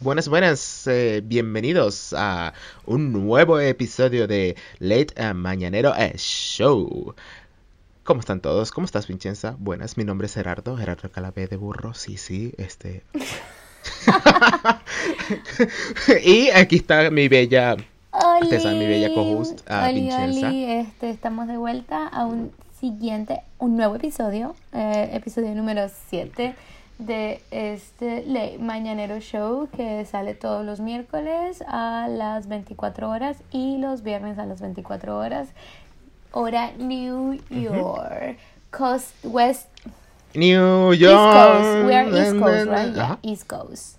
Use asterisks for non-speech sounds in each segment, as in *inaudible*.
buenas, buenas, eh, bienvenidos a un nuevo episodio de Late eh, Mañanero eh, Show. ¿Cómo están todos? ¿Cómo estás, Vincenza? Buenas, mi nombre es Gerardo, Gerardo Calabé de Burro. Sí, sí, este. *laughs* y aquí está mi bella. Oli, mi bella co-host, ah, Vincenza. Oli, este, estamos de vuelta a un siguiente, un nuevo episodio, eh, episodio número 7 de este Le- Mañanero Show que sale todos los miércoles a las 24 horas y los viernes a las 24 horas, hora New York, Coast West, New East York. Coast, we are East Coast, right? Yeah. East Coast.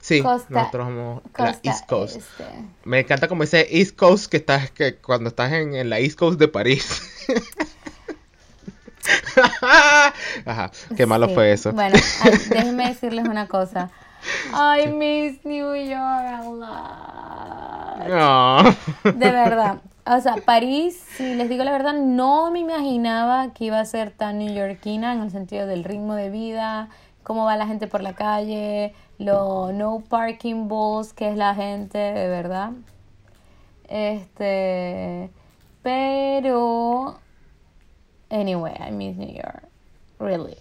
Sí, Costa- nosotros somos la East Coast. Este. Me encanta como ese East Coast que estás que cuando estás en, en la East Coast de París. *laughs* *laughs* Ajá, qué malo Sí. fue eso. Bueno, ay, *laughs* déjenme decirles una cosa. I miss New York a lot. De verdad. O sea, París, si les digo la verdad, no me imaginaba que iba a ser tan neoyorquina en el sentido del ritmo de vida, cómo va la gente por la calle, lo no parking balls que es la gente, de verdad. Este, pero anyway, I miss New York. Really.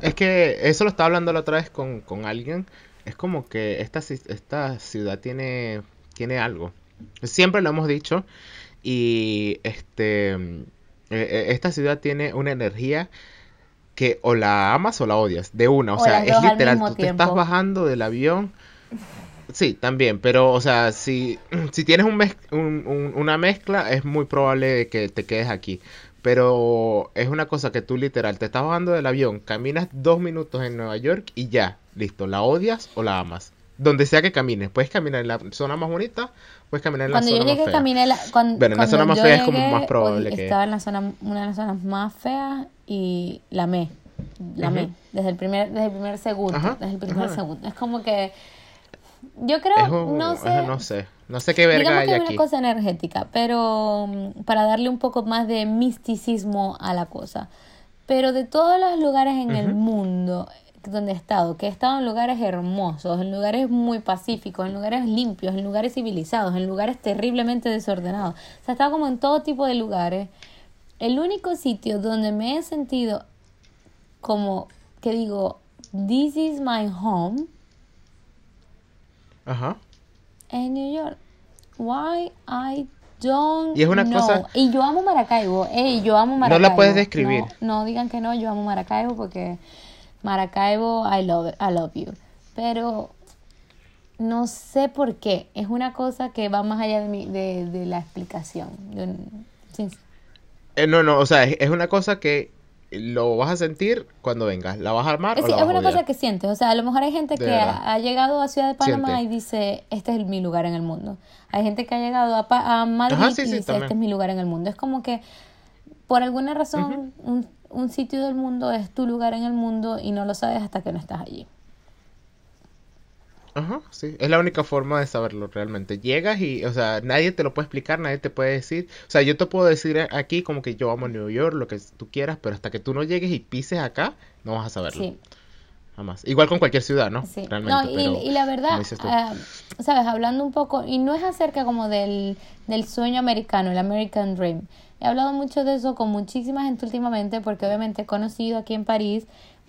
Es que eso lo estaba hablando la otra vez con, con alguien. Es como que esta, esta ciudad tiene, tiene algo. Siempre lo hemos dicho. Y este eh, eh, esta ciudad tiene una energía que o la amas o la odias. De una. O, O sea, es literal. Tú te estás tiempo. bajando del avión. Sí, también, pero, o sea, si, *clears throat* si tienes un mez- un- un- una mezcla, es muy probable que te quedes aquí. Pero es una cosa que tú literal, te estás bajando del avión, caminas dos minutos en Nueva York y ya, listo, la odias o la amas. Donde sea que camines, puedes caminar en la zona más bonita, puedes caminar en la Cuando yo zona más llegué, fea. caminé la, cuan- Bueno, en la cuando zona más fea es como llegué, más probable que- Estaba en la zona, una de las zonas más feas y la amé. La amé. Desde el primer, desde el primer segundo. Ajá, Desde el primer ajá. segundo. Es como que. Yo creo, Es un- no es- sé. no sé, no sé qué verga Digamos hay que es aquí. una cosa energética, pero mm, para darle un poco más de misticismo a la cosa. Pero de todos los lugares en el Ujú. mundo donde he estado, que he estado en lugares hermosos, en lugares muy pacíficos, en lugares limpios, en lugares civilizados, en lugares terriblemente desordenados. O sea, he estado como en todo tipo de lugares. El único sitio donde me he sentido como que digo, this is my home, Ajá. en New York. Why I don't Y es una know. cosa- Y yo amo Maracaibo. Ey, yo amo No Maracaibo. la puedes describir. No, no digan que no, yo amo Maracaibo porque Maracaibo, I love it, I love you. Pero no sé por qué. Es una cosa que va más allá de, mi, de, de la explicación. Yo- Eh, no, no, o sea, es, es una cosa que lo vas a sentir cuando vengas. ¿La vas a armar Es, o la es vas a una cosa que sientes. O sea, a lo mejor hay gente De que ha, ha llegado a Ciudad de Panamá Siente. y dice, este es mi lugar en el mundo. Hay gente que ha llegado a, Pa- a Madrid Ajá, sí, y sí, dice, también. este es mi lugar en el mundo. Es como que, por alguna razón, un, un sitio del mundo es tu lugar en el mundo y no lo sabes hasta que no estás allí. Ajá, sí, es la única forma de saberlo realmente. Llegas y, o sea, nadie te lo puede explicar, nadie te puede decir. O sea, yo te puedo decir aquí como que yo amo New York, lo que tú quieras, pero hasta que tú no llegues y pises acá, no vas a saberlo. Sí. Jamás. Igual con cualquier ciudad, ¿no? Sí. Realmente, No, y, pero y la verdad, ah, sabes, hablando un poco, y no es acerca como del, del sueño americano, el American Dream. He hablado mucho de eso con muchísima gente últimamente, porque obviamente he conocido aquí en París,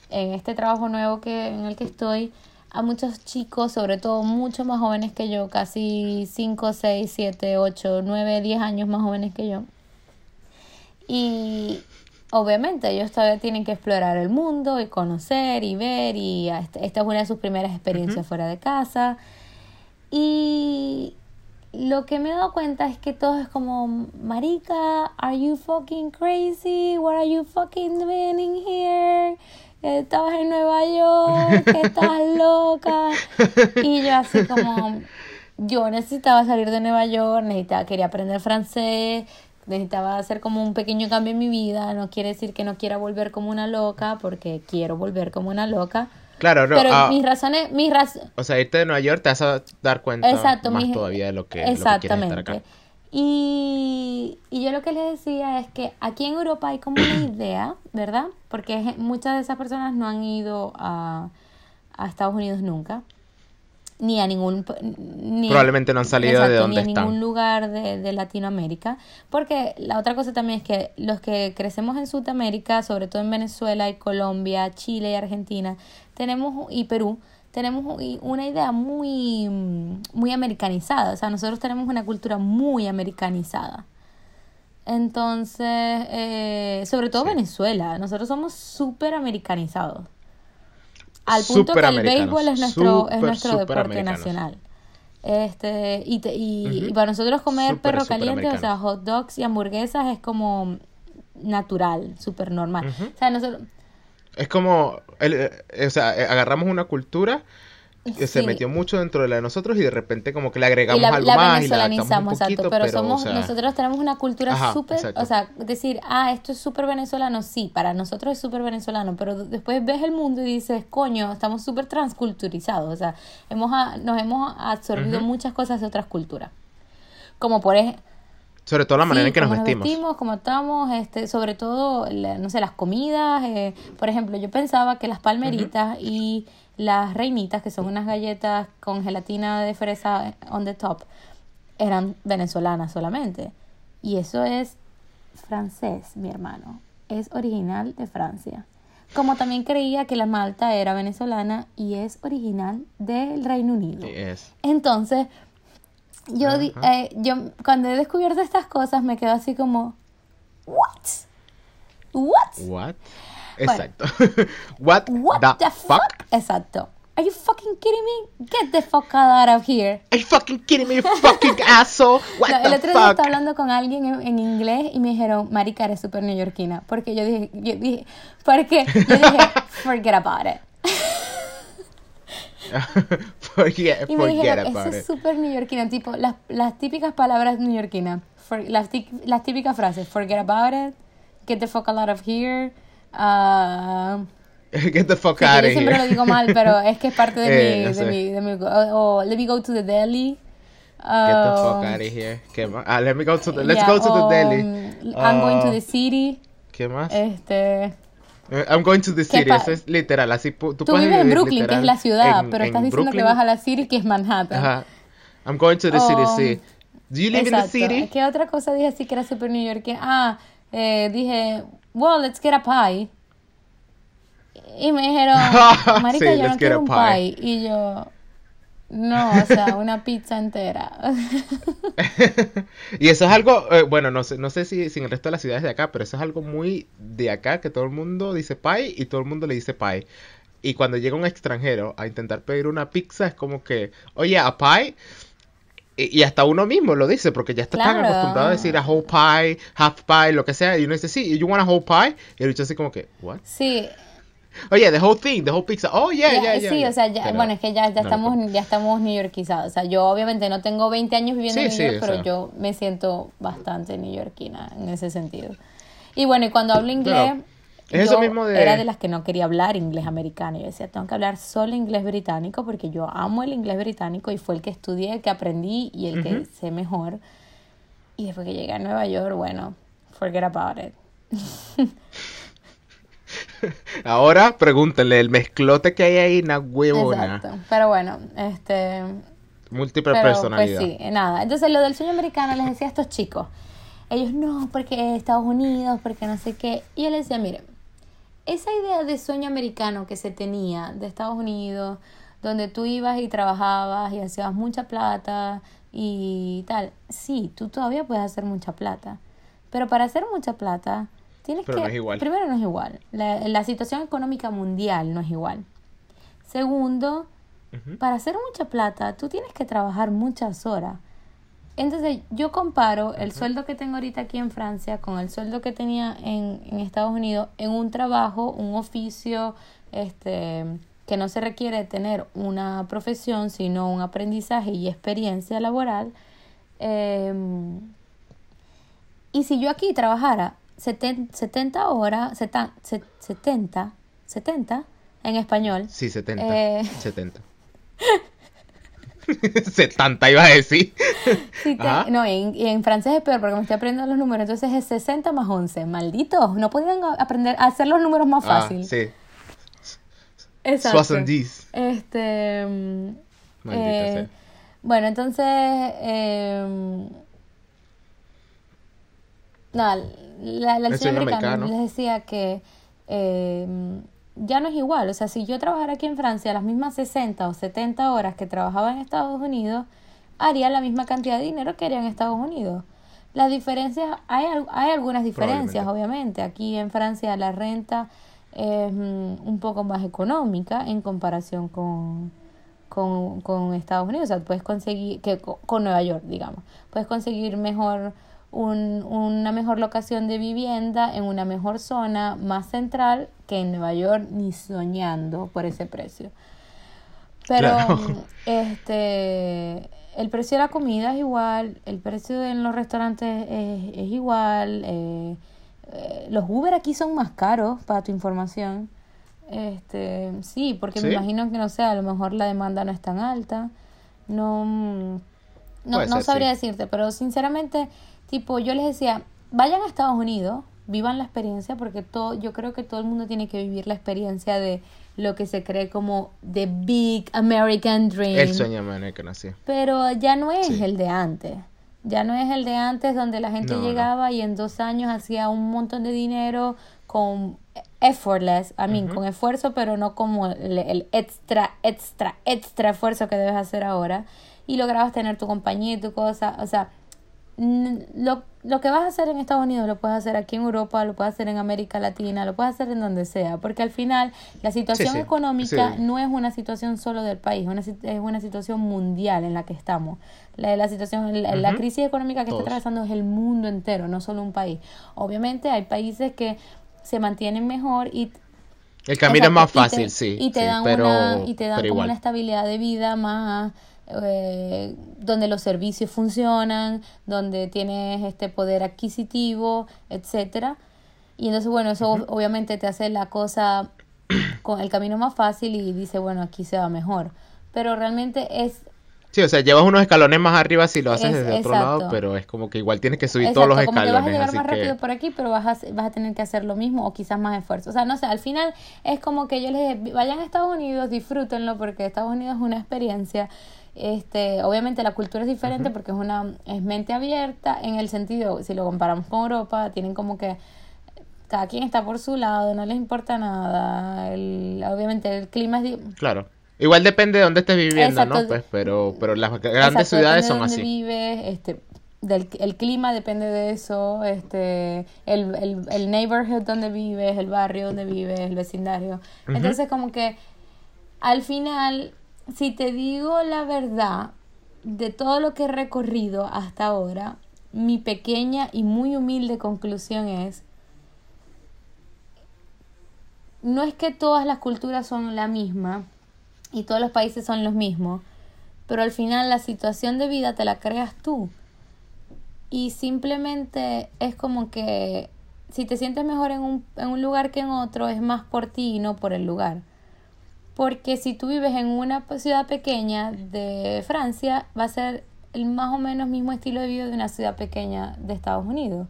en este trabajo nuevo que, en el que estoy, a muchos chicos, sobre todo mucho más jóvenes que yo, casi 5, 6, 7, 8, 9, 10 años más jóvenes que yo. Y obviamente ellos todavía tienen que explorar el mundo y conocer y ver y esta esta es una de sus primeras experiencias fuera de casa. Y lo que me he dado cuenta es que todo es como, marica, are you fucking crazy? What are you fucking doing in here? Estabas en Nueva York, que estás *laughs* loca. Y yo así como, yo necesitaba salir de Nueva York, necesitaba, quería aprender francés, necesitaba hacer como un pequeño cambio en mi vida. No quiere decir que no quiera volver como una loca, porque quiero volver como una loca. Claro, no, Pero ah, mis razones, mis razones, o sea, irte de Nueva York te vas a dar cuenta Exacto, más mis- todavía de lo que, lo que quieres estar exactamente. acá. Y, y yo lo que les decía es que aquí en Europa hay como una *clears throat* idea, ¿verdad? Porque muchas de esas personas no han ido a, a Estados Unidos nunca ni a ningún ni, probablemente no han salido de donde ni a ningún lugar de, de, Latinoamérica porque la otra cosa también es que los que crecemos en Sudamérica sobre todo en Venezuela y Colombia Chile y Argentina tenemos y Perú tenemos una idea muy muy americanizada. O sea nosotros tenemos una cultura muy americanizada. Entonces eh, sobre todo Venezuela. Nosotros somos súper americanizados. Al punto que el béisbol es nuestro, es nuestro deporte nacional. Este, y, y, para nosotros comer perro caliente, o sea, hot dogs y hamburguesas es como natural, súper normal. O sea, nosotros... Es como, el, eh, o sea, eh, agarramos una cultura que se metió mucho dentro de la de nosotros y de repente como que le agregamos algo más y la exacto, pero, somos nosotros tenemos una cultura súper, o sea, decir, ah, esto es súper venezolano, sí, para nosotros es súper venezolano, pero después ves el mundo y dices, coño, estamos súper transculturizados, o sea, hemos nos hemos absorbido muchas cosas de otras culturas. Como por ejemplo sobre todo la manera en que nos vestimos. vestimos. como estamos, este, sobre todo, no sé, las comidas. Eh, por ejemplo, yo pensaba que las palmeritas y las reinitas, que son unas galletas con gelatina de fresa on the top, eran venezolanas solamente. Y eso es francés, mi hermano. Es original de Francia. Como también creía que la malta era venezolana y es original del Reino Unido. Entonces, yo, eh, yo cuando he descubierto estas cosas me quedo así como, ¿what? ¿What? ¿What? Exacto. *laughs* What, the, fuck? Exacto. Are you fucking kidding me? Get the fuck out of here. Are you fucking kidding me, you fucking *laughs* asshole? What no, the el otro día estaba hablando con alguien en, inglés y me dijeron, marica, eres súper neoyorquina. Porque yo dije, yo dije, porque yo dije, *laughs* forget about it. Forget, y me dijeron, eso es súper neoyorquina, tipo, las, las típicas palabras neoyorquinas, las, las típicas frases, forget about it, get the fuck out of here, Uh, *laughs* Get the fuck out of here. Siempre lo digo mal, pero es que es parte de, *laughs* eh, mi, de, mi, de mi. O oh, let me go to the deli. Get the fuck um, out of here. ¿Qué más? Ah, let me go to the. Let's go to the deli. Um, I'm going to the uh, city. ¿Qué más? Este. Eh, I'm going to the city, eso es literal, así tú, tú vives en Brooklyn, que es la ciudad, pero estás diciendo que vas a la city, que es Manhattan. Ajá. I'm going to the city, sí. Do you live in the city? ¿Qué otra cosa dije así que era super New York? Ah, eh, dije, well, let's get a pie. Y me dijeron, *laughs* marica, yo no quiero un pie. Y yo, no, o sea, *laughs* una pizza entera. *laughs* y eso es algo, eh, bueno, no sé, no sé si, si, en el resto de las ciudades de acá, pero eso es algo muy de acá, que todo el mundo dice pie y todo el mundo le dice pie. Y cuando llega un extranjero a intentar pedir una pizza, es como que, oye, a pie y, hasta uno mismo lo dice, porque ya está tan acostumbrado a decir a whole pie, half pie, lo que sea, y uno dice, sí, you want a whole pie, y el dicho así como que, what? Sí. Oye, the whole thing, the whole pizza, oh, yeah, yeah, yeah. Sí, o sea, bueno, es que ya, ya estamos, ya estamos neoyorquizados, o sea, yo obviamente no tengo 20 años viviendo en New York, pero yo me siento bastante neoyorquina en ese sentido. Y bueno, y cuando hablo inglés... Era de las que no quería hablar inglés americano. Yo decía, tengo que hablar solo inglés británico porque yo amo el inglés británico y fue el que estudié, el que aprendí y el que sé mejor. Y después que llegué a Nueva York, bueno, forget about it. *laughs* *laughs* Ahora pregúntenle el mezclote que hay ahí, una huevona. Exacto. Pero bueno, este. Múltiple pues, personalidad. Pues sí, nada. Entonces, lo del sueño americano les decía a estos chicos. Ellos no, porque Estados Unidos, porque no sé qué. Y yo les decía, miren, esa idea de sueño americano que se tenía de Estados Unidos, donde tú ibas y trabajabas y hacías mucha plata y tal, sí, tú todavía puedes hacer mucha plata, pero para hacer mucha plata tienes que... Primero no es igual, la, la, situación económica mundial no es igual. Segundo, para hacer mucha plata tú tienes que trabajar muchas horas. Entonces yo comparo el sueldo que tengo ahorita aquí en Francia con el sueldo que tenía en, en Estados Unidos en un trabajo, un oficio, este que no se requiere tener una profesión, sino un aprendizaje y experiencia laboral. Em, y si yo aquí trabajara 70, horas, 70, 70, en español. Sí, 70. Eh, 70. 70 *laughs* iba a decir. no, y en, francés es peor porque me estoy aprendiendo los números. Entonces es 60 más 11. Malditos, no podían aprender a hacer los números más fácil. Ah, sí. Exacto. Este. Eh, bueno, entonces. Eh, no, la, la americana les decía que eh, ya no es igual. O sea, si yo trabajara aquí en Francia las mismas 60 o 70 horas que trabajaba en Estados Unidos, haría la misma cantidad de dinero que haría en Estados Unidos. Las diferencias, hay, hay algunas diferencias, obviamente. Aquí en Francia la renta es mm, un poco más económica en comparación con, con, con Estados Unidos. O sea, puedes conseguir, que con Nueva York, digamos. Puedes conseguir mejor un, una mejor locación de vivienda en una mejor zona más central que en Nueva York ni soñando por ese precio. Pero este el precio de la comida es igual, el precio en los restaurantes es, es igual, eh, eh, los Uber aquí son más caros, para tu información. Este, sí, porque me imagino que no sé, a lo mejor la demanda no es tan alta. No, mm, no, no sabría decirte, pero sinceramente Tipo, yo les decía, vayan a Estados Unidos, vivan la experiencia, porque todo, yo creo que todo el mundo tiene que vivir la experiencia de lo que se cree como the big American dream. El sueño americano, sí. Pero ya no es el de antes. Ya no es el de antes donde la gente llegaba y en dos años hacía un montón de dinero con effortless, I mean, con esfuerzo, pero no como el, el, extra, extra, extra esfuerzo que debes hacer ahora. Y lograbas tener tu compañía y tu cosa. O sea, lo, lo que vas a hacer en Estados Unidos lo puedes hacer aquí en Europa, lo puedes hacer en América Latina, lo puedes hacer en donde sea, porque al final la situación económica no es una situación solo del país, una, es una situación mundial en la que estamos. La, la situación, la, crisis económica que está atravesando es el mundo entero, no solo un país. Obviamente hay países que se mantienen mejor y el camino es más fácil, sí. Y te dan, una, y te dan como una estabilidad de vida más eh, donde los servicios funcionan, donde tienes este poder adquisitivo, etcétera. Y entonces, bueno, eso obviamente te hace la cosa *clears throat* con el camino más fácil y dice, bueno, aquí se va mejor. Pero realmente es Sí, o sea, llevas unos escalones más arriba si lo haces desde otro lado, pero es como que igual tienes que subir todos los escalones. Como que vas a llegar más rápido por aquí, pero vas a, vas a tener que hacer lo mismo o quizás más esfuerzo. O sea, no sé, al final es como que yo les dije, vayan a Estados Unidos, disfrútenlo, porque Estados Unidos es una experiencia este, obviamente la cultura es diferente porque es una es mente abierta en el sentido, si lo comparamos con Europa, tienen como que cada quien está por su lado, no les importa nada. El, obviamente el clima es... Claro. Igual depende de dónde estés viviendo, ¿no? Pues, pero, pero las grandes ciudades son así. Vives, este, del, el clima depende de eso, este, el, el, el neighborhood donde vives, el barrio donde vives, el vecindario. Entonces como que al final si te digo la verdad de todo lo que he recorrido hasta ahora, mi pequeña y muy humilde conclusión es, no es que todas las culturas son la misma y todos los países son los mismos, pero al final la situación de vida te la creas tú. Y simplemente es como que si te sientes mejor en un, en un lugar que en otro, es más por ti y no por el lugar. Porque si tú vives en una ciudad pequeña de Francia, va a ser el más o menos mismo estilo de vida de una ciudad pequeña de Estados Unidos.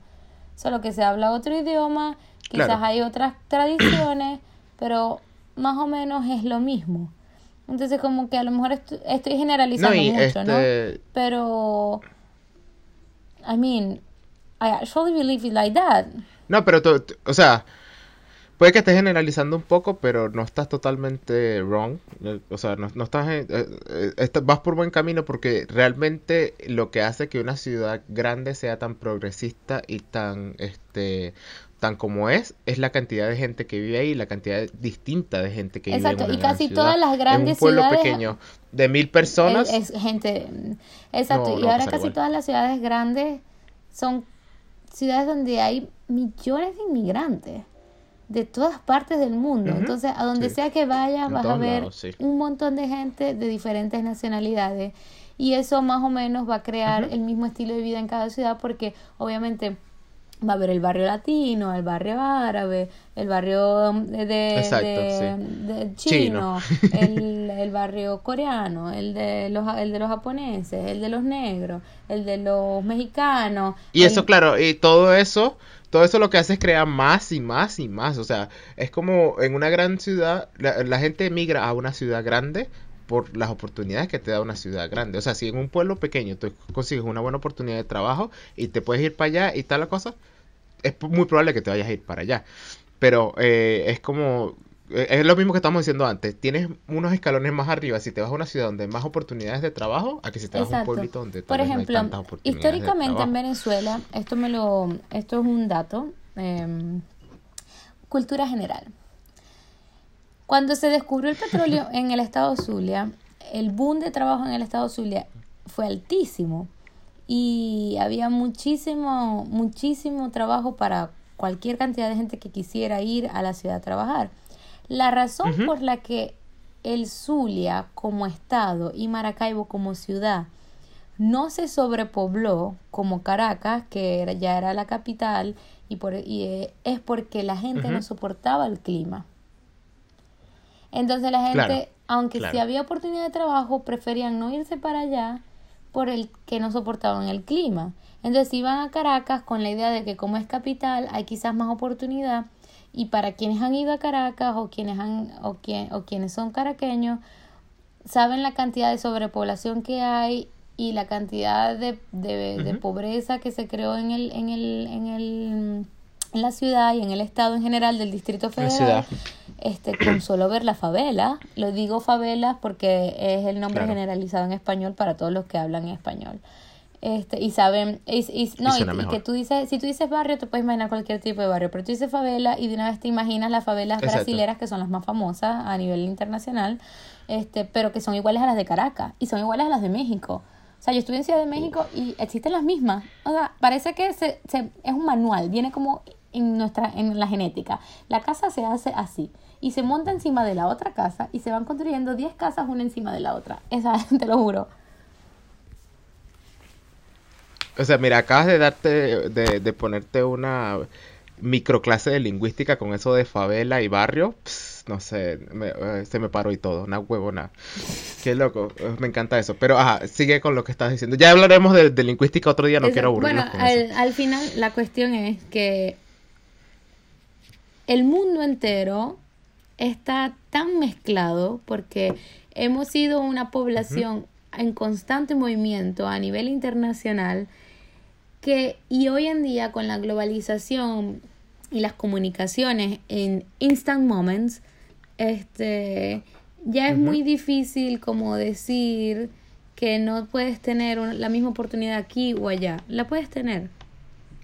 Solo que se habla otro idioma, quizás hay otras tradiciones, *clears throat* pero más o menos es lo mismo. Entonces como que a lo mejor estoy generalizando mucho, ¿no? Este pero, I mean, I actually believe it like that. No, pero, o sea, Puede que estés generalizando un poco, pero no estás totalmente wrong. Eh, o sea, no, estás, eh, eh, vas por buen camino porque realmente lo que hace que una ciudad grande sea tan progresista y tan, este, tan como es, es la cantidad de gente que vive ahí, la cantidad distinta de gente que vive en una y casi todas las grandes en un pueblo pequeño de mil personas. Es, gente, exacto. y ahora casi todas las ciudades grandes son ciudades donde hay millones de inmigrantes de todas partes del mundo. Entonces, a donde sea que vayas, vas a ver un montón de gente de diferentes nacionalidades. Y eso más o menos va a crear el mismo estilo de vida en cada ciudad porque obviamente va a haber el barrio latino, el barrio árabe, el barrio de, de, chino, *laughs* El, el, barrio coreano, el de los el de los japoneses, el de los negros, el de los mexicanos. Y eso claro, y todo eso todo eso lo que hace es crear más y más y más. O sea, es como en una gran ciudad, la, gente migra a una ciudad grande por las oportunidades que te da una ciudad grande. O sea, si en un pueblo pequeño tú consigues una buena oportunidad de trabajo y te puedes ir para allá y tal la cosa, es muy probable que te vayas a ir para allá. Pero eh, es como es lo mismo que estamos diciendo antes. Tienes unos escalones más arriba si te vas a una ciudad donde hay más oportunidades de trabajo a que si te vas a un pueblito donde Por ejemplo, no hay tantas oportunidades históricamente en Venezuela, esto me lo, esto es un dato, em, cultura general. Cuando se descubrió el petróleo *laughs* en el estado Zulia, el boom de trabajo en el estado Zulia fue altísimo y había muchísimo, muchísimo trabajo para cualquier cantidad de gente que quisiera ir a la ciudad a trabajar. La razón por la que el Zulia como estado y Maracaibo como ciudad no se sobrepobló como Caracas, que ya era la capital, y, por, eh, es porque la gente no soportaba el clima. Entonces la gente, aunque si había oportunidad de trabajo, preferían no irse para allá por el que no soportaban el clima. Entonces iban a Caracas con la idea de que como es capital hay quizás más oportunidad y para quienes han ido a Caracas o quienes, han, o, quien, o quienes son caraqueños, saben la cantidad de sobrepoblación que hay y la cantidad de, de, pobreza que se creó en el, en el, en el en la ciudad y en el estado en general del Distrito Federal, este, con solo ver la favela, lo digo favela porque es el nombre generalizado en español para todos los que hablan en español. Este, y saben, y, no, y, que tú dices, si tú dices barrio, te puedes imaginar cualquier tipo de barrio, pero tú dices favela y de una vez te imaginas las favelas brasileras que son las más famosas a nivel internacional, este, pero que son iguales a las de Caracas y son iguales a las de México. O sea, yo estuve en Ciudad de México y existen las mismas. O sea, parece que se, se, es un manual, viene como en nuestra en la genética. La casa se hace así y se monta encima de la otra casa y se van construyendo 10 casas una encima de la otra. Esa, *laughs* te lo juro. O sea, mira, acabas de darte, de, ponerte una microclase de lingüística con eso de favela y barrio. no sé, eh, se me paró y todo, una huevona. Qué loco, eh, me encanta eso. Pero, ajá, sigue con lo que estás diciendo. Ya hablaremos de, lingüística otro día, no quiero aburrirnos Bueno, al, al final la cuestión es que el mundo entero está tan mezclado porque hemos sido una población en constante movimiento a nivel internacional que y hoy en día con la globalización y las comunicaciones en instant moments este ya es muy difícil como decir que no puedes tener la misma oportunidad aquí o allá. La puedes tener.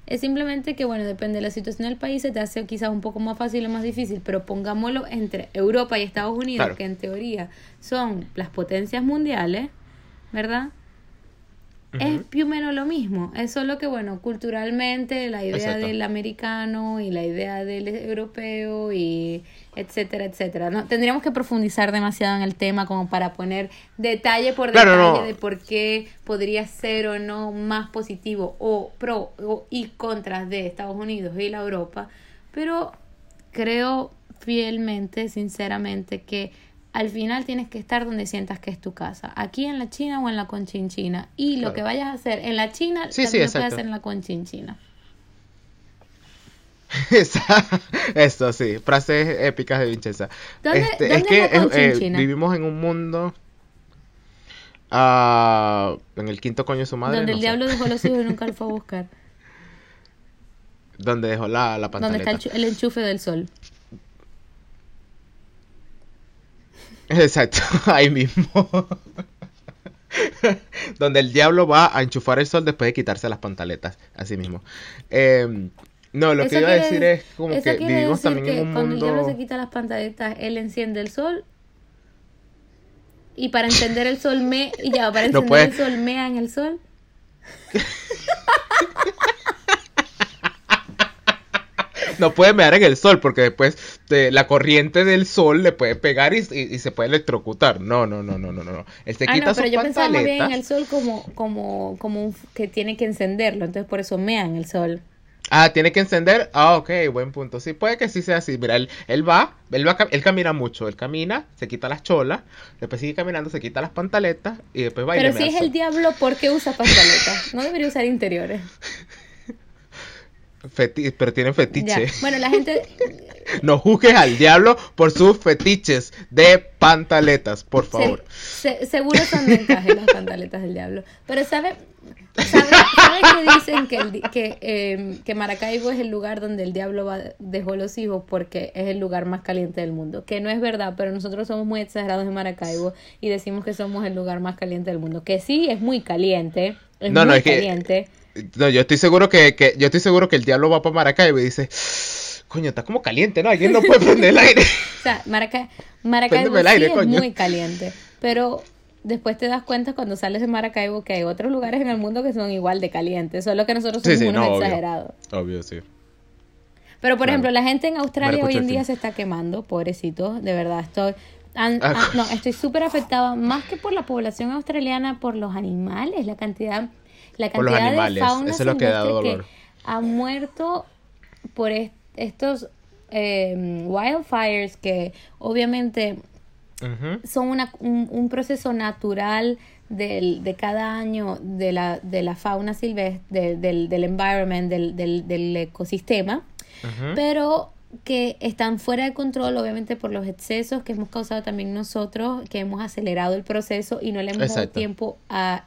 Es simplemente que bueno depende de la situación del país se te hace quizás un poco más fácil o más difícil pero pongámoslo entre Europa y Estados Unidos que en teoría son las potencias mundiales verdad es più menos lo mismo. Es solo que, bueno, culturalmente la idea del americano y la idea del europeo y etcétera, etcétera. No, tendríamos que profundizar demasiado en el tema como para poner detalle por detalle de por qué podría ser o no más positivo o pro o, y contras de Estados Unidos y la Europa. Pero creo fielmente, sinceramente, que al final tienes que estar donde sientas que es tu casa, aquí en la China o en la Conchinchina. Y lo que vayas a hacer en la China, sí, también lo puedes hacer en la Conchinchina. *laughs* Eso sí, frases épicas de Vincenza. ¿Dónde, este, es que eh, eh, vivimos en un mundo uh, en el quinto coño de su madre. Donde el diablo dejó los hijos y nunca lo fue a *laughs* buscar. Donde dejó la, la pantalla. Donde está el enchufe del sol. Exacto, *laughs* ahí mismo. *laughs* Donde el diablo va a enchufar el sol después de quitarse las pantaletas, así mismo. Em, no, lo que iba a decir es como que vivimos también en un cuando el diablo se quita las pantaletas, él enciende el sol y para encender el sol me y ya para *laughs* encender el sol mea en el sol. no puede mear en el sol porque después de la corriente del sol le puede pegar y, se puede electrocutar. No, no, no, no, no, no. Él se ah, quita no, pero yo pensaba más bien en el sol como, como, como que tiene que encenderlo, entonces por eso mea en el sol. Ah, tiene que encender. Ah, ok, buen punto. Sí, puede que sí sea así. Mira, él, él va, él va, él camina mucho. Él camina, se quita las cholas, después sigue caminando, se quita las pantaletas y después va Pero si es el diablo, ¿por qué usa pantaletas? No debería usar interiores. *laughs* Feti pero tienen fetiche. Bueno, la gente... *laughs* no juzgues al diablo por sus fetiches de pantaletas, por favor. seguro son de encaje las pantaletas del diablo. Pero ¿sabe, ¿sabe, que dicen que, que, em, que, Maracaibo es el lugar donde el diablo va, dejó los hijos porque es el lugar más caliente del mundo? Que no es verdad, pero nosotros somos muy exagerados en Maracaibo y decimos que somos el lugar más caliente del mundo. Que sí, es muy caliente. Es no, muy no, es caliente. No, yo estoy seguro que, que, yo estoy seguro que el diablo va para Maracaibo y dice, coño, está como caliente, ¿no? Alguien no puede *laughs* prender el aire. o sea, Maracaibo sí es muy caliente, pero después te das cuenta cuando sales de Maracaibo que hay otros lugares en el mundo que son igual de calientes, solo que nosotros somos unos exagerados. Obvio, sí. Pero por ejemplo, la gente en Australia hoy en día se está quemando, pobrecito, de verdad, estoy ah. no, estoy súper afectada más que por la población australiana, por los animales, la cantidad la cantidad de fauna Eso que, ha muerto por estos eh, wildfires que obviamente son una, un, proceso natural del, de cada año de la, de la fauna silvestre, del, del environment, del, del, ecosistema, pero que están fuera de control, obviamente por los excesos que hemos causado también nosotros, que hemos acelerado el proceso y no le hemos dado tiempo al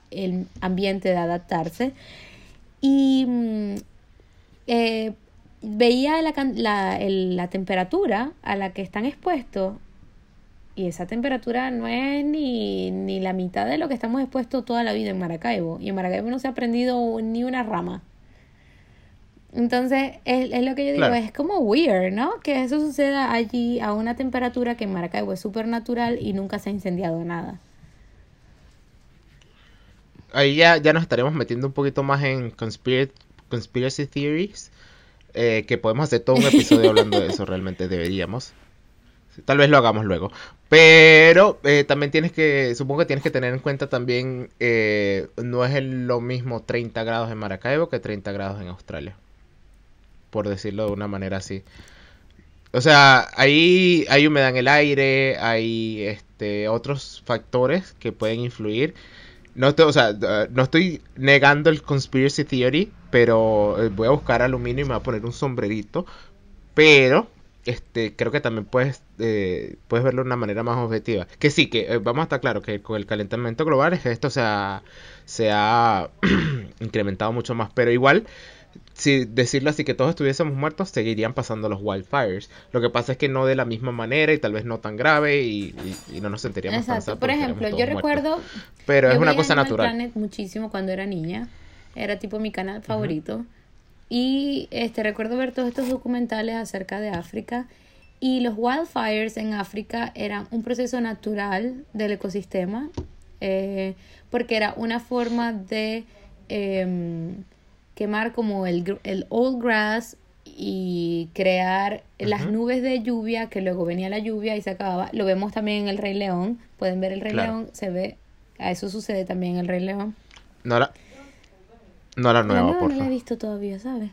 ambiente de adaptarse. Y mm, eh, veía la, la, la temperatura a la que están expuestos y esa temperatura no es ni, ni la mitad de lo que estamos expuestos toda la vida en Maracaibo. Y en Maracaibo no se ha prendido ni una rama. Entonces, es, es lo que yo digo, es como weird, ¿no? Que eso suceda allí a una temperatura que en Maracaibo es súper natural y nunca se ha incendiado nada. Ahí ya, ya nos estaremos metiendo un poquito más en conspiracy, conspiracy theories. Eh, que podemos hacer todo un episodio hablando de eso, realmente deberíamos. Tal vez lo hagamos luego. Pero eh, también tienes que, supongo que tienes que tener en cuenta también, eh, no es lo mismo 30 grados en Maracaibo que 30 grados en Australia. Por decirlo de una manera así. O sea, ahí hay humedad en el aire, hay este, otros factores que pueden influir. No estoy, o sea, no estoy negando el conspiracy theory, pero eh, voy a buscar aluminio y me voy a poner un sombrerito. Pero este, creo que también puedes, eh, puedes verlo de una manera más objetiva. Que sí, que eh, vamos a estar claro que con el calentamiento global es que esto se ha, se ha *clears throat* incrementado mucho más, pero igual, si decirlo así que todos estuviésemos muertos, seguirían pasando los wildfires. Lo que pasa es que no de la misma manera y tal vez no tan grave y, no nos sentiríamos Exacto. Por ejemplo, yo recuerdo... Pero es una cosa natural. muchísimo cuando era niña. Era tipo mi canal favorito. Y este, recuerdo ver todos estos documentales acerca de África y los wildfires en África eran un proceso natural del ecosistema eh, porque era una forma de em, quemar como el, el old grass y crear las nubes de lluvia, que luego venía la lluvia y se acababa. Lo vemos también en El Rey León. Pueden ver El Rey León, se ve, a eso sucede también en El Rey León. No la, no la nueva, por No la he visto todavía, ¿sabes?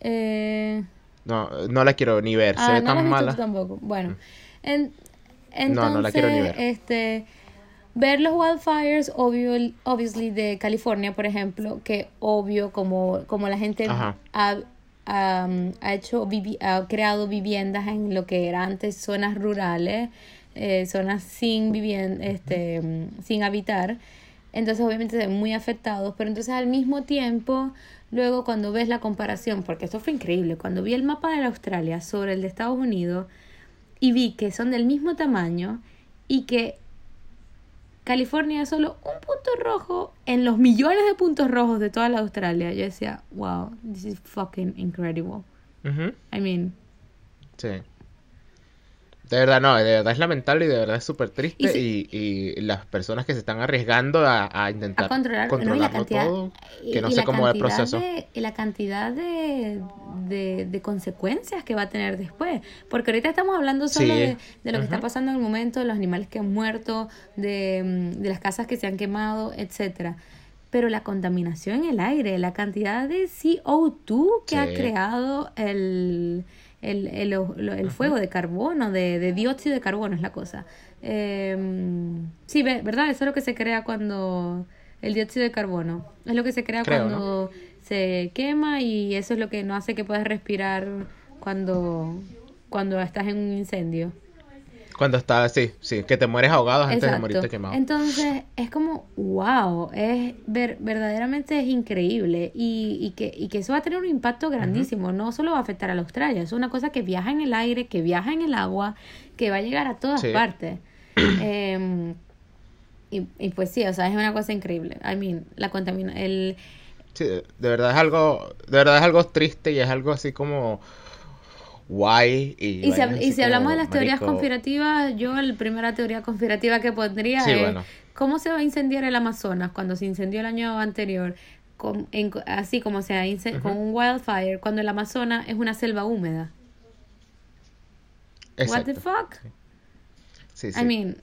Eh... No, no la quiero ni ver, se ah, ve tan mala. tampoco. Bueno, mm. en, entonces, no, no la quiero ni ver. Este, ver los wildfires, obvio, obviously de California, por ejemplo, que obvio como, como la gente ha, ha, hecho, ha creado viviendas en lo que era antes zonas rurales, eh, zonas sin vivienda, este, sin habitar. Entonces obviamente se ven muy afectados, pero entonces al mismo tiempo, luego cuando ves la comparación, porque esto fue increíble, cuando vi el mapa de Australia sobre el de Estados Unidos y vi que son del mismo tamaño y que California es solo un punto rojo en los millones de puntos rojos de toda la Australia, yo decía, wow, this is fucking incredible. I mean. Sí. De verdad, no, de verdad es lamentable y de verdad es súper triste. Y, y, las personas que se están arriesgando a, intentar controlar, controlarlo todo, que no sé cómo es el proceso. y la cantidad de, de, consecuencias que va a tener después. Porque ahorita estamos hablando solo de, lo que está pasando en el momento, de los animales que han muerto, de, de las casas que se han quemado, etcétera pero la contaminación en el aire, la cantidad de CO2 que ha creado el, el, el, el fuego de carbono, de, de, dióxido de carbono es la cosa. Eh, sí, ¿verdad? Eso es lo que se crea cuando... El dióxido de carbono. Es lo que se crea cuando se quema y eso es lo que no hace que puedas respirar cuando, cuando estás en un incendio. Cuando estás, sí, sí, que te mueres ahogado antes de morirte quemado. Entonces, es como, wow, es ver, verdaderamente es increíble y, y, que, y que eso va a tener un impacto grandísimo. No solo va a afectar a la Australia, es una cosa que viaja en el aire, que viaja en el agua, que va a llegar a todas partes. *clears throat* Em, y, y pues sí, o sea, es una cosa increíble. I mean, la contamina, el... Sí, de verdad es algo, de verdad es algo triste y es algo así como guay. Y, y, si, y si hablamos de las teorías conspirativas, yo la primera teoría conspirativa que pondría es cómo se va a incendiar el Amazonas cuando se incendió el año anterior, con, así como se ha con un wildfire, cuando el Amazonas es una selva húmeda. What the fuck? Sí, sí. I mean...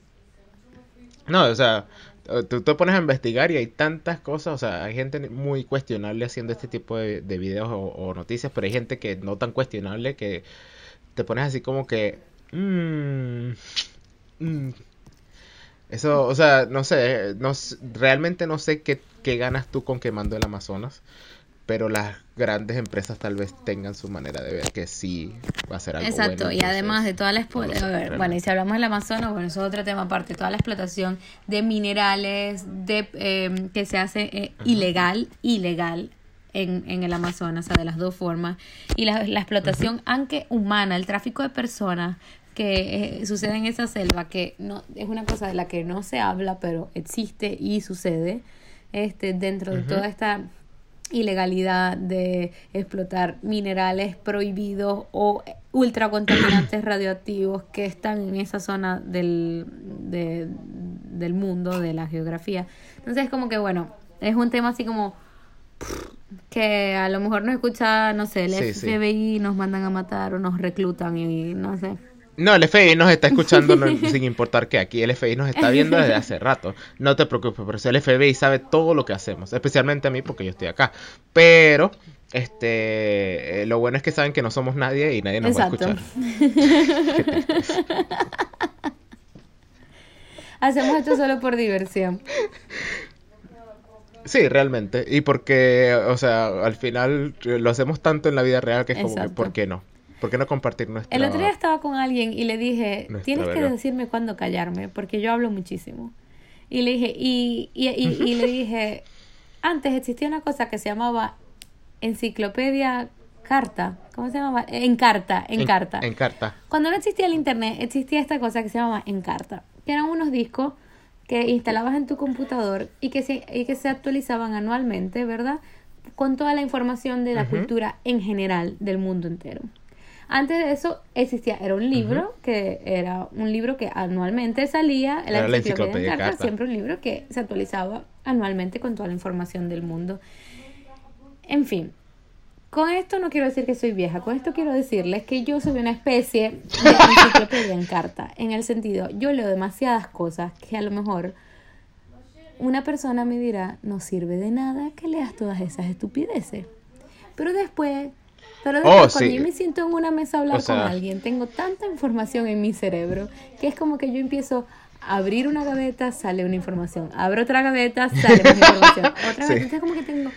No, o sea, tú te pones a investigar y hay tantas cosas, o sea, hay gente muy cuestionable haciendo este tipo de, videos o, noticias, pero hay gente que no tan cuestionable que te pones así como que... Mmm, eso, o sea, no sé, no, realmente no sé qué, qué ganas tú con quemando el Amazonas pero las grandes empresas tal vez tengan su manera de ver que sí va a ser algo Exacto, y además de toda la explotación, bueno, y si hablamos del Amazonas, bueno, eso es otro tema aparte, toda la explotación de minerales de em, que se hace eh, ilegal, ilegal en, en el Amazonas, o sea, de las dos formas, y la, la explotación, aunque humana, el tráfico de personas que eh, sucede en esa selva, que no es una cosa de la que no se habla, pero existe y sucede este dentro de toda esta ilegalidad de explotar minerales prohibidos o ultracontaminantes *clears throat* radioactivos que están en esa zona del, del mundo, de la geografía. Entonces es como que, bueno, es un tema así como *sniffs* que a lo mejor no escucha, no sé, el FBI nos mandan a matar o nos reclutan y no sé. No, el FBI nos está escuchando *laughs* sin importar que aquí el FBI nos está viendo desde hace rato. No te preocupes, pero el FBI sabe todo lo que hacemos, especialmente a mí porque yo estoy acá. Pero este, eh, lo bueno es que saben que no somos nadie y nadie nos va a escuchar. *laughs* Hacemos esto solo por diversión. Sí, realmente. Y porque, o sea, al final lo hacemos tanto en la vida real que es como, ¿por qué no? ¿Por qué no compartir nuestra El otro día estaba con alguien y le dije, tienes que decirme cuándo callarme, porque yo hablo muchísimo. Y le dije, y, y, y, le *laughs* dije, antes existía una cosa que se llamaba enciclopedia carta. ¿Cómo se llamaba? En carta, en, carta. En carta. Cuando no existía el internet, existía esta cosa que se llamaba en carta, que eran unos discos que instalabas en tu computador y que se, y que se actualizaban anualmente, ¿verdad? Con toda la información de la cultura en general del mundo entero. Antes de eso existía, era un libro, que era un libro que anualmente salía, la, la enciclopedia de cartas, siempre un libro que se actualizaba anualmente con toda la información del mundo. En fin, con esto no quiero decir que soy vieja, con esto quiero decirles que yo soy una especie de *laughs* enciclopedia en carta, en el sentido, yo leo demasiadas cosas que a lo mejor una persona me dirá, no sirve de nada que leas todas esas estupideces. Pero después pero oh, cuando yo me siento en una mesa a hablar con alguien, tengo tanta información en mi cerebro que es como que yo empiezo a abrir una gaveta, sale una información. Abro otra gaveta, sale una información. *laughs* Otra gaveta, es como que tengo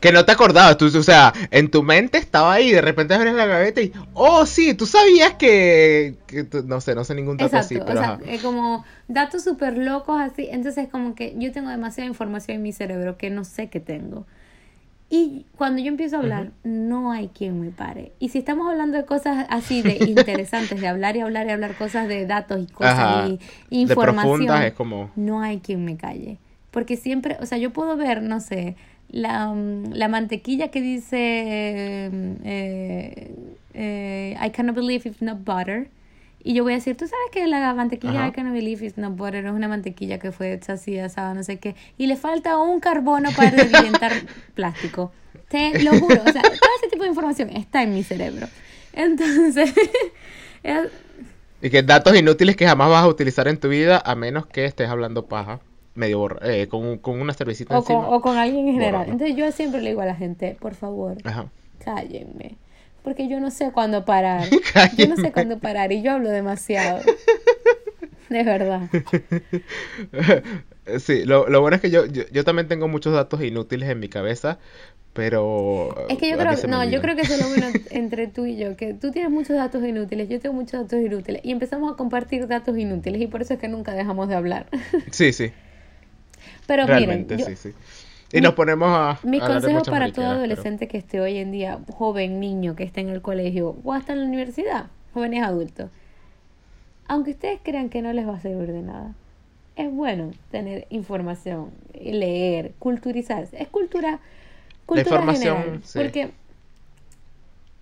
que no te acordabas, tú, o sea, en tu mente estaba ahí, de repente abres la gaveta y, oh, sí, tú sabías que, no sé, no sé ningún dato así, pero o sea, es como datos súper locos así, entonces es como que yo tengo demasiada información en mi cerebro que no sé qué tengo. Y cuando yo empiezo a hablar, no hay quien me pare. Y si estamos hablando de cosas así de *laughs* interesantes, de hablar y hablar y hablar cosas de datos y cosas y información, es como... no hay quien me calle. Porque siempre, o sea, yo puedo ver, no sé, la, mm, la mantequilla que dice eh, eh, I cannot believe it's not butter. Y yo voy a decir, tú sabes que la mantequilla I cannot believe it's not butter es una mantequilla que fue hecha así, asada, no sé qué. Y le falta un carbono para revientar *laughs* plástico. Te lo juro. O sea, todo ese tipo de información está en mi cerebro. Entonces... *laughs* y que datos inútiles que jamás vas a utilizar en tu vida a menos que estés hablando paja medio eh, con, con, una cervecita o encima. Con, o con alguien en general. Entonces yo siempre le digo a la gente, por favor, cállenme porque yo no sé cuándo parar. *laughs* yo no sé cuándo parar y yo hablo demasiado. *laughs* De verdad. *laughs* Sí, lo, lo bueno es que yo, yo, yo también tengo muchos datos inútiles en mi cabeza, pero... Es que yo creo, no, yo creo que eso es lo bueno entre tú y yo, que tú tienes muchos datos inútiles, yo tengo muchos datos inútiles, y empezamos a compartir datos inútiles, y por eso es que nunca dejamos de hablar. Sí, sí. Pero Realmente, miren, yo- sí, sí. Y nos ponemos a... mi a hablar de consejo para todo pero- adolescente que esté hoy en día, joven, niño, que esté en el colegio, o hasta en la universidad, jóvenes adultos, aunque ustedes crean que no les va a servir de nada, es bueno tener información, leer, culturizarse. Es cultura, cultura información, general, sí. porque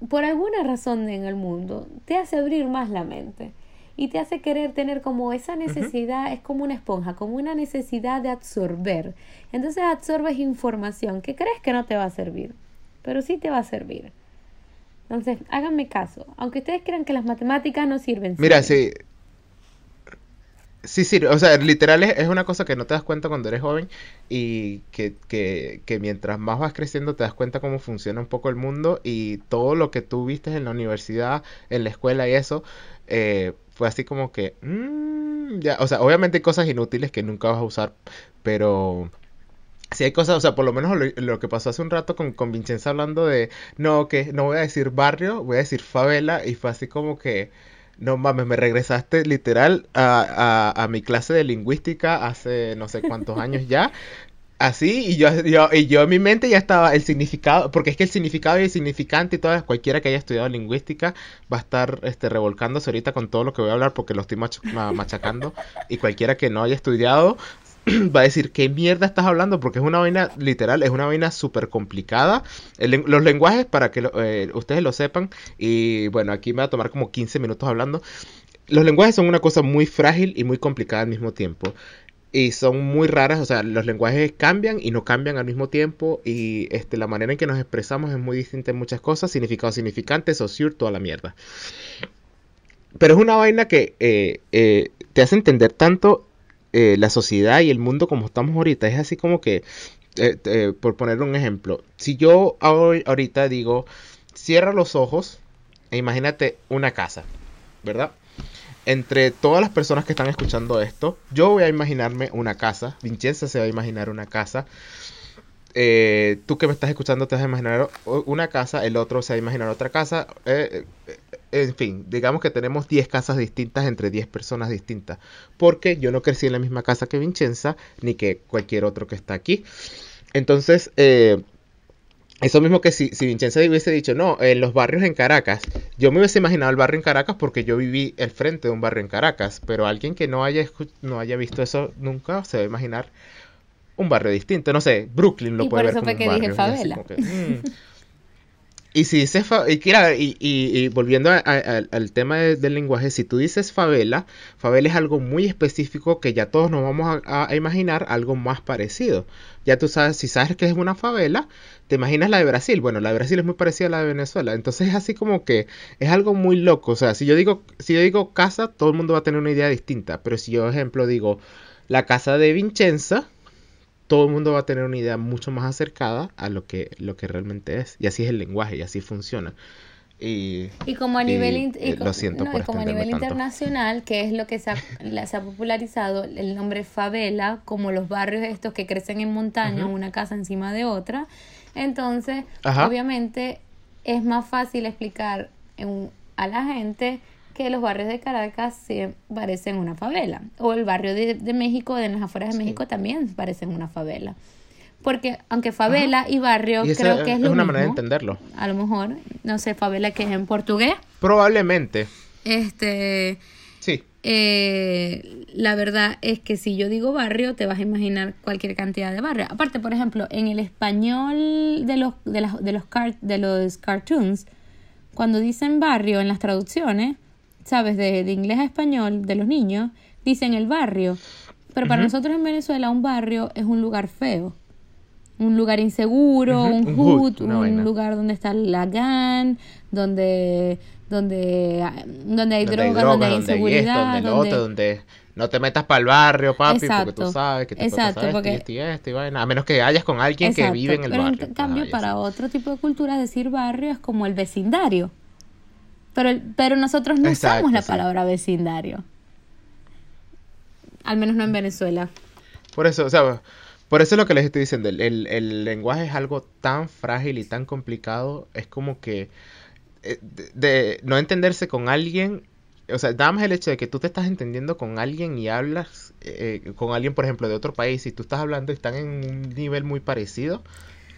por alguna razón en el mundo te hace abrir más la mente y te hace querer tener como esa necesidad, es como una esponja, como una necesidad de absorber. Entonces absorbes información que crees que no te va a servir, pero sí te va a servir. Entonces, háganme caso. Aunque ustedes crean que las matemáticas no sirven. Mira, sí. Sí, sí, o sea, literal es, es una cosa que no te das cuenta cuando eres joven y que, que, que mientras más vas creciendo te das cuenta cómo funciona un poco el mundo y todo lo que tú viste en la universidad, en la escuela y eso, eh, fue así como que, mm, ya, o sea, obviamente hay cosas inútiles que nunca vas a usar, pero Sí hay cosas, o sea, por lo menos lo, lo que pasó hace un rato con, con Vincenza hablando de, no, que no voy a decir barrio, voy a decir favela, y fue así como que, no mames, me regresaste literal a, a, a mi clase de lingüística hace no sé cuántos años ya, así, y yo, y yo en mi mente ya estaba el significado, porque es que el significado y el significante y todo, cualquiera que haya estudiado lingüística va a estar este, revolcándose ahorita con todo lo que voy a hablar porque lo estoy mach- ma- machacando, y cualquiera que no haya estudiado *clears throat* va a decir, ¿qué mierda estás hablando? Porque es una vaina, literal, es una vaina súper complicada. Los lenguajes, para que lo- eh, ustedes lo sepan, y bueno, aquí me va a tomar como 15 minutos hablando. Los lenguajes son una cosa muy frágil y muy complicada al mismo tiempo. Y son muy raras, o sea, los lenguajes cambian y no cambian al mismo tiempo. Y este, la manera en que nos expresamos es muy distinta en muchas cosas. Significado significante, saussure, toda la mierda. Pero es una vaina que eh, eh, te hace entender tanto eh, la sociedad y el mundo como estamos ahorita. Es así como que, por poner un ejemplo, si yo ahor- ahorita digo, cierra los ojos e imagínate una casa, ¿verdad? Entre todas las personas que están escuchando esto, yo voy a imaginarme una casa, Vincenza se va a imaginar una casa, eh, tú que me estás escuchando te vas a imaginar una casa, el otro se va a imaginar otra casa, eh, eh, en fin, digamos que tenemos 10 casas distintas entre 10 personas distintas, porque yo no crecí en la misma casa que Vincenza, ni que cualquier otro que está aquí. Entonces, eso mismo que si, si Vincenza hubiese dicho, no, en los barrios en Caracas, yo me hubiese imaginado el barrio en Caracas porque yo viví el frente de un barrio en Caracas, pero alguien que no haya, no haya visto eso nunca se va a imaginar un barrio distinto, no sé, Brooklyn lo Y puede por ver eso como fue un que dije barrio, y así favela. como que, mm. Y si dices y, y, y- y volviendo a- a- al- al tema de- del lenguaje, si tú dices favela, favela es algo muy específico que ya todos nos vamos a imaginar algo más parecido. Ya tú sabes, si sabes que es una favela, te imaginas la de Brasil. Bueno, la de Brasil es muy parecida a la de Venezuela. Entonces es así como que es algo muy loco. O sea, si yo digo, si yo digo casa, todo el mundo va a tener una idea distinta. Pero si yo, por ejemplo, digo la casa de Vincenza, todo el mundo va a tener una idea mucho más acercada a lo que, lo que realmente es. Y así es el lenguaje, y así funciona. Y, Y como a nivel, y eh, co- lo siento no, por y como a nivel tanto. internacional, que es lo que se ha, la- se ha popularizado, el nombre favela, como los barrios estos que crecen en montaña, una casa encima de otra. Entonces, Ajá. obviamente, es más fácil explicar en- a la gente que los barrios de Caracas se parecen una favela. O el barrio de, de México, de las afueras de Sí. México, también parecen una favela. Porque aunque favela y barrio Y creo que es, es lo una mismo, manera de entenderlo. a lo mejor, no sé, favela que es en portugués. Probablemente, Este, sí. eh, la verdad es que si yo digo barrio, te vas a imaginar cualquier cantidad de barrio. Aparte, por ejemplo, en el español de los, de las- de los, car- de los cartoons, cuando dicen barrio en las traducciones, ¿sabes? De, de inglés a español, de los niños, dicen el barrio. Pero para nosotros en Venezuela un barrio es un lugar feo. Un lugar inseguro, un un hood, un vaina. lugar donde está la gang, donde donde donde hay Donde hay drogas, donde hay drogas, donde hay esto, inseguridad, donde lo donde otro, donde no te metas para el barrio, papi, porque tú sabes que te exacto, puede pasar porque- esto y esto y esto y vaina. A menos que vayas con alguien que vive en el pero barrio. en cambio Ajá, y para otro tipo de cultura decir barrio es como el vecindario. Pero el- pero nosotros no usamos la sí. palabra vecindario. Al menos no en Venezuela. Por eso, o sea, por eso es lo que les estoy diciendo. El, el, lenguaje es algo tan frágil y tan complicado. Es como que eh, de, no entenderse con alguien o sea, nada más el hecho de que tú te estás entendiendo con alguien y hablas eh, con alguien, por ejemplo, de otro país, y tú estás hablando y están en un nivel muy parecido,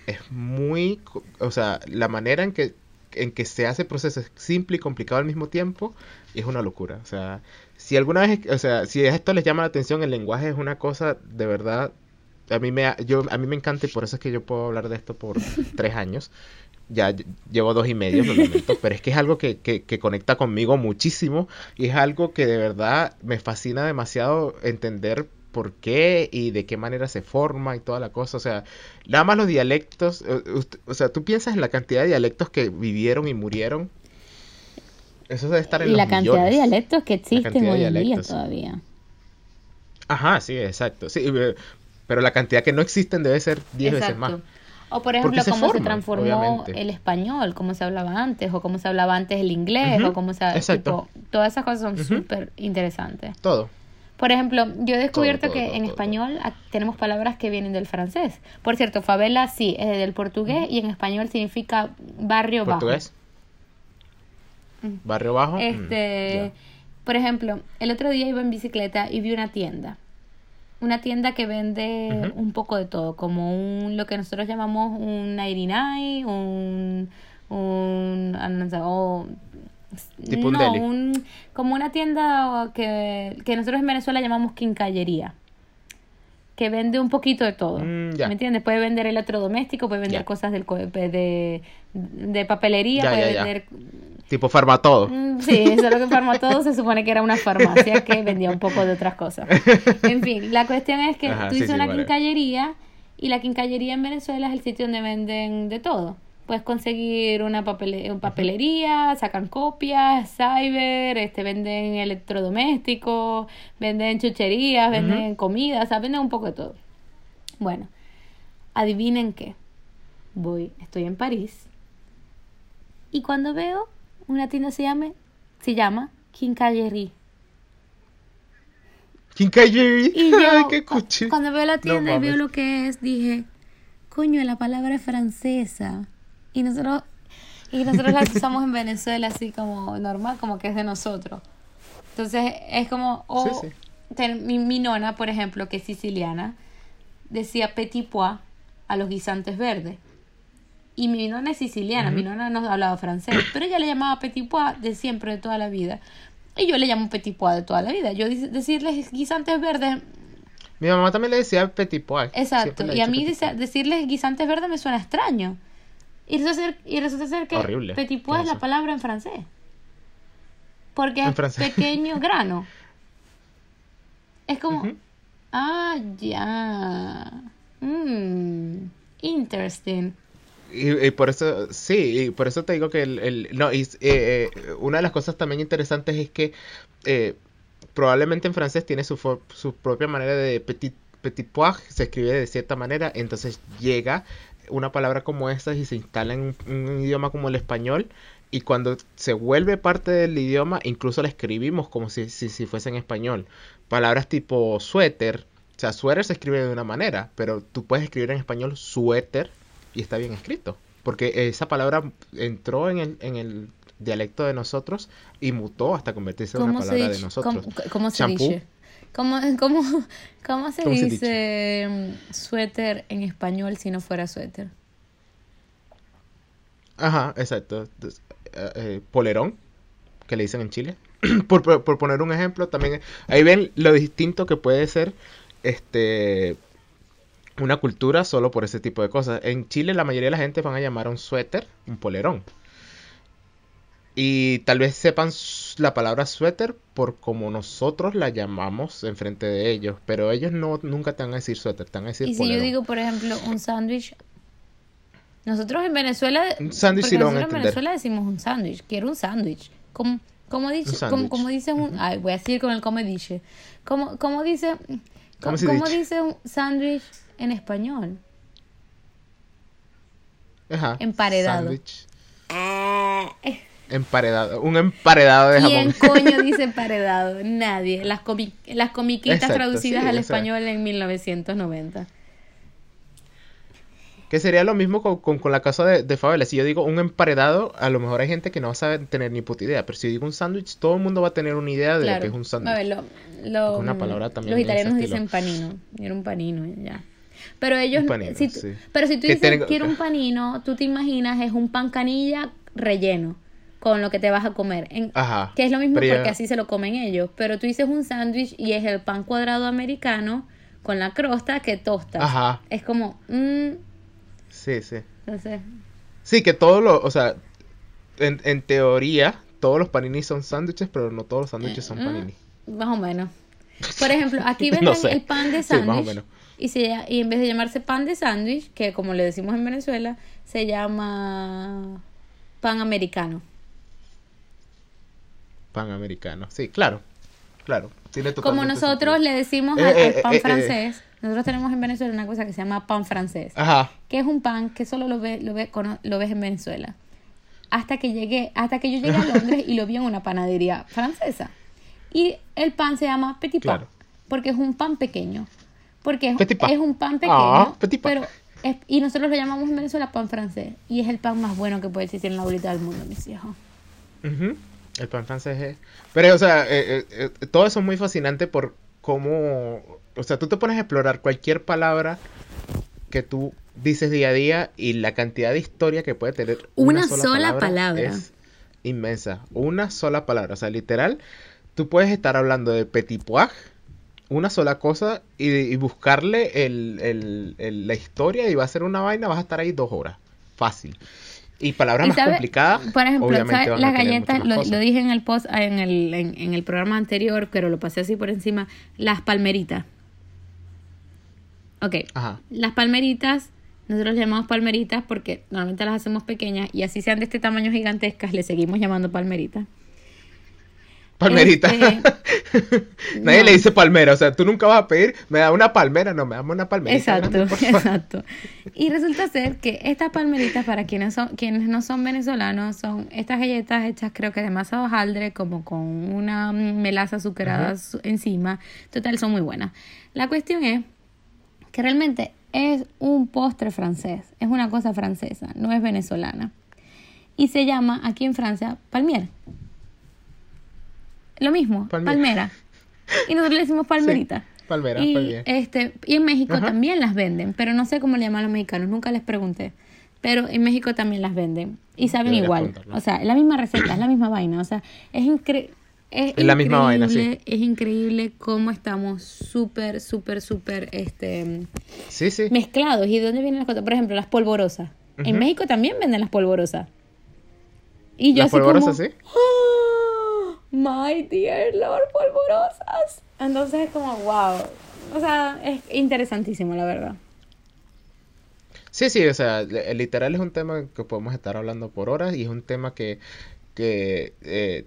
es muy, o sea, la manera en que, en que se hace proceso es simple y complicado al mismo tiempo, es una locura. O sea, si alguna vez, o sea, si esto les llama la atención, el lenguaje es una cosa de verdad a mí me yo a mí me encanta y por eso es que yo puedo hablar de esto por *laughs* tres años ya llevo dos y medio, pero es que es algo que, que, que, conecta conmigo muchísimo y es algo que de verdad me fascina demasiado entender por qué y de qué manera se forma y toda la cosa. O sea, nada más los dialectos, o sea, tú piensas en la cantidad de dialectos que vivieron y murieron. Eso debe estar en y los la cantidad millones. de dialectos que existen hoy en día todavía. Ajá, sí, exacto. Sí, eh, pero la cantidad que no existen debe ser 10 veces más. O por ejemplo, se cómo se transformó obviamente. el español, cómo se hablaba antes, o cómo se hablaba antes el inglés, o cómo se... exacto. Tipo, todas esas cosas son Ujú. súper interesantes. Todo. Por ejemplo, yo he descubierto todo, que todo, en español tenemos palabras que vienen del francés. Por cierto, favela sí, es del portugués y en español significa barrio ¿Portugués? Mm. ¿Barrio bajo? bajo. Mm, Este, por ejemplo, el otro día iba en bicicleta y vi una tienda. Una tienda que vende un poco de todo, como un lo que nosotros llamamos un 99, un un no Tipo un no, deli. un- como una tienda que, que nosotros en Venezuela llamamos quincallería que vende un poquito de todo. Mm. ¿Me entiendes? Puede vender electrodoméstico, puede vender cosas del, de, de papelería, puede vender... Tipo farmatodo. Mm, Sí, eso es lo que Farmatodo se supone que era una farmacia que vendía un poco de otras cosas. En fin, la cuestión es que Ajá, tú sí, sí, una vale. quincallería y la quincallería en Venezuela es el sitio donde venden de todo. Puedes conseguir una papele- papelería, sacan copias, cyber, este, venden electrodomésticos, venden chucherías, venden comida, o sea, venden un poco de todo. Bueno, adivinen qué. Voy, estoy en París y cuando veo una tienda se llama, se llama Quincallerie. Quincallería. Y *laughs* yo, Ay, qué cuchi. cuando veo la tienda y veo lo que es, dije, coño, la palabra es francesa. Y nosotros, y nosotros la *laughs* usamos en Venezuela así como normal, como que es de nosotros. Entonces es como, o Sí, ten- mi, mi nona, por ejemplo, que es siciliana, decía petit pois a los guisantes verdes. Y mi nona es siciliana, mi nona no hablaba francés, pero ella le llamaba petit pois de siempre, de toda la vida. Y yo le llamo petit pois de toda la vida. Yo decirles guisantes verdes Mi mamá también le decía petit pois. Exacto, y a mí decirles guisantes verdes me suena extraño. Y resulta ser, y resulta ser que Horrible. petit ¿Qué pois es la palabra en francés. Porque En es francés. pequeño *laughs* grano. Es como, ah, ya. Mm, interesting. Y, y por eso, sí, y por eso te digo que el, el- no, y, eh, eh, una de las cosas también interesantes es que eh, probablemente en francés tiene su, su propia manera de petit, petit pois, se escribe de cierta manera, entonces llega una palabra como esta y se instala en un, un idioma como el español, y cuando se vuelve parte del idioma, incluso la escribimos como si, si, si fuese en español. Palabras tipo suéter, o sea, suéter se escribe de una manera, pero tú puedes escribir en español suéter y está bien escrito. Porque esa palabra entró en el, en el dialecto de nosotros y mutó hasta convertirse en una ¿Cómo se, palabra de nosotros. cómo, cómo se dice? ¿Cómo, cómo, cómo se ¿Cómo se dice mm, suéter en español si no fuera suéter? Ajá, exacto. Eh, eh, polerón, que le dicen en Chile. *clears throat* por, por- por poner un ejemplo, también ahí ven lo distinto que puede ser este una cultura solo por ese tipo de cosas. En Chile la mayoría de la gente van a llamar a un suéter un polerón. Y tal vez sepan la palabra suéter por como nosotros la llamamos enfrente de ellos, pero ellos no nunca te van a decir suéter, te van a decir Y si yo digo, por ejemplo, un sándwich, nosotros en Venezuela, Un sándwich sí lo van a nosotros en entender. Venezuela decimos un sándwich, quiero un sándwich. ¿Cómo, cómo dice, Un cómo, sándwich. cómo dice un, ay, voy a seguir con el cómo dice, cómo, cómo dice, ¿Cómo cómo, dice? un sándwich en español? Ajá. Emparedado. sándwich. Emparedado, un emparedado de jamón. ¿Quién coño *laughs* dice emparedado? Nadie. Las, comi las comiquitas Exacto, traducidas sí, al español en 1990. Que sería lo mismo con, con, con la casa de, de favela. Si yo digo un emparedado, a lo mejor hay gente que no va a saber tener ni puta idea. Pero si yo digo un sándwich, todo el mundo va a tener una idea de lo que es un A ver, sándwich. lo, lo- Una palabra también los italianos dicen panino. Era un panino, ya. Pero ellos, Un panino, si tú- sí. pero si tú dices tiene- quiero un *laughs* panino, tú te imaginas es un pan canilla relleno con lo que te vas a comer. En- Ajá. que es lo mismo ya- porque así se lo comen ellos. Pero tú dices un sándwich y es el pan cuadrado americano con la crosta que tostas. Ajá. Es como, mm, Sí, sí. sé. Sí, que todos los, o sea, en, en teoría, todos los panini son sándwiches, pero no todos los sándwiches son Mm, panini. Más o menos. Por ejemplo, aquí *laughs* No venden sé. el pan de Sí, sándwich. menos. y, se y en vez de llamarse pan de sándwich, que como le decimos en Venezuela, se llama pan americano. Pan americano. Sí, claro. Claro. Tiene Como nosotros sentido. le decimos Eh, al, al eh, pan eh, eh. francés, nosotros tenemos en Venezuela una cosa que se llama pan francés, Ajá. que es un pan que solo lo, ve, lo, ve, cono- lo ves en Venezuela. Hasta que llegué, hasta que yo llegué a *laughs* Londres y lo vi en una panadería francesa. Y el pan se llama petit pan, Claro. porque es un pan pequeño. Porque es, Petit pan. es un pan pequeño, Ah, petit pan. pero es- y nosotros lo llamamos en Venezuela pan francés. Y es el pan más bueno que puede existir en la bolita del mundo, mis hijos. Ujú. El pan francés es... Pero, o sea, eh, eh, eh, todo eso es muy fascinante por cómo... O sea, tú te pones a explorar cualquier palabra que tú dices día a día y la cantidad de historia que puede tener Una sola palabra. es inmensa. Una sola palabra. O sea, literal, tú puedes estar hablando de petit pois, una sola cosa, y, y buscarle el, el- el- la historia y va a ser una vaina, vas a estar ahí dos horas. Fácil. Y palabras Y más sabe- complicadas. Por ejemplo, las galletas, lo, dije en el post, en el, en, en el programa anterior, pero lo pasé así por encima, las palmeritas. Ok, Ajá. las palmeritas, nosotros le llamamos palmeritas porque normalmente las hacemos pequeñas y así sean de este tamaño gigantescas, le seguimos llamando palmeritas. Palmerita. Este, *laughs* Nadie no. le dice palmera. O sea, tú nunca vas a pedir, me da una palmera. No, me dame una palmerita. Exacto, grande, *laughs* exacto. Y resulta ser que estas palmeritas, para quienes son, quienes no son venezolanos, son estas galletas hechas creo que de masa de hojaldre, como con una melaza azucarada encima. Total, son muy buenas. La cuestión es que realmente es un postre francés, es una cosa francesa, no es venezolana. Y se llama aquí en Francia palmier. Lo mismo, Palmier. palmera. Y nosotros le decimos palmerita. palmera, y, palmier. este, y en México Ajá. también las venden, pero no sé cómo le llaman los mexicanos, nunca les pregunté. Pero en México también las venden y saben igual. O sea, es la misma receta, es la misma vaina. O sea, es increíble. Es, Es la misma vaina, increíble- Es increíble cómo estamos súper, súper, súper este, Sí, sí. mezclados. ¿Y de dónde vienen las cosas? Por ejemplo, las polvorosas. En. México también venden las polvorosas. Y yo Las así polvorosas, como, sí. "Oh, my dear Lord, polvorosas. Entonces es como, wow. O sea, es interesantísimo, la verdad. Sí, sí, o sea, li- literal es un tema que podemos estar hablando por horas y es un tema que, que eh,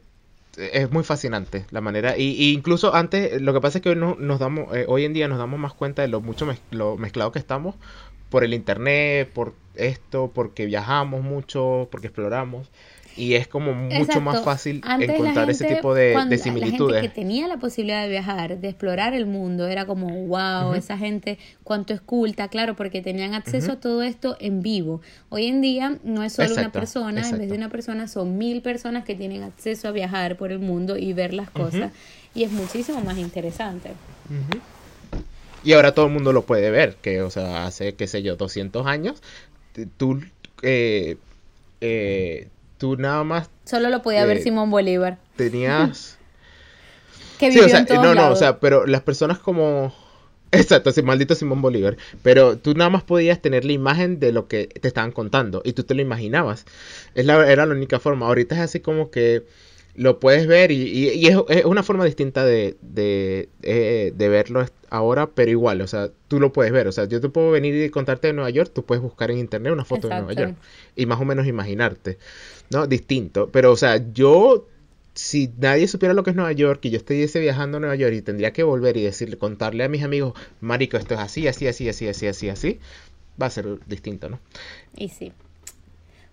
es muy fascinante la manera y, y incluso antes lo que pasa es que hoy no- nos damos eh, hoy en día nos damos más cuenta de lo mucho mez- lo mezclado que estamos por el internet, por esto, porque viajamos mucho, porque exploramos y es como mucho más fácil Antes encontrar ese tipo de, cuando de La gente similitudes. que tenía la posibilidad de viajar, de explorar el mundo, era como, wow, esa gente cuánto es culta, claro, porque tenían acceso a todo esto en vivo. Hoy en día no es solo una Exacto, persona, en vez de una persona son mil personas que tienen acceso a viajar por el mundo y ver las cosas. Y es muchísimo más interesante. Y ahora todo el mundo lo puede ver, que, o sea, hace, qué sé yo, 200 años, tú, eh, eh, tú nada más Solo lo podía ver Simón Bolívar, tenías... *laughs* que Sí, vivió o sea, en todos no, no, o sea, pero las personas como... *laughs* Exacto, sí, maldito Simón Bolívar. Pero tú nada más podías tener la imagen de lo que te estaban contando y tú te lo imaginabas. Es la, era la única forma. Ahorita es así como que lo puedes ver y, y- y es, es una forma distinta de, de, eh, de verlo ahora, pero igual, o sea, tú lo puedes ver. O sea, yo te puedo venir y contarte de Nueva York, tú puedes buscar en internet una foto de Nueva. York y más o menos imaginarte, ¿no? Distinto. Pero, o sea, yo si nadie supiera lo que es Nueva York y yo estuviese viajando a Nueva York y tendría que volver y decirle, contarle a mis amigos, marico, esto es así, así, así, así, así, así, así, va a ser distinto, ¿no? Y sí.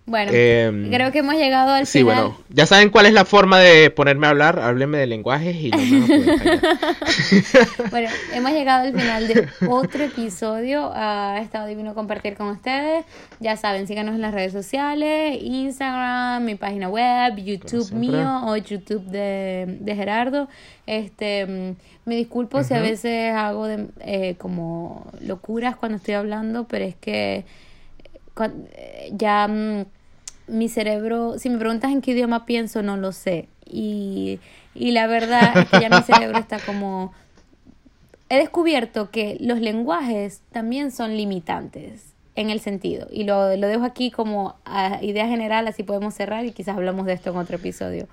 Bueno, Em, creo que hemos llegado al Sí, final. bueno, ya saben cuál es la forma de ponerme a hablar. Háblenme de lenguajes y no me. *laughs* Bueno, hemos llegado al final de otro episodio. Ha estado divino compartir con ustedes. Ya saben, síganos en las redes sociales, Instagram, mi página web, YouTube mío o YouTube de, de Gerardo. Este, mm, me disculpo si a veces hago de, eh, como locuras cuando estoy hablando, pero es que eh, ya mm, mi cerebro, si me preguntas en qué idioma pienso, no lo sé. Y, y la verdad es que ya mi cerebro está como... He descubierto que los lenguajes también son limitantes en el sentido. Y lo, lo dejo aquí como a idea general, así podemos cerrar y quizás hablamos de esto en otro episodio.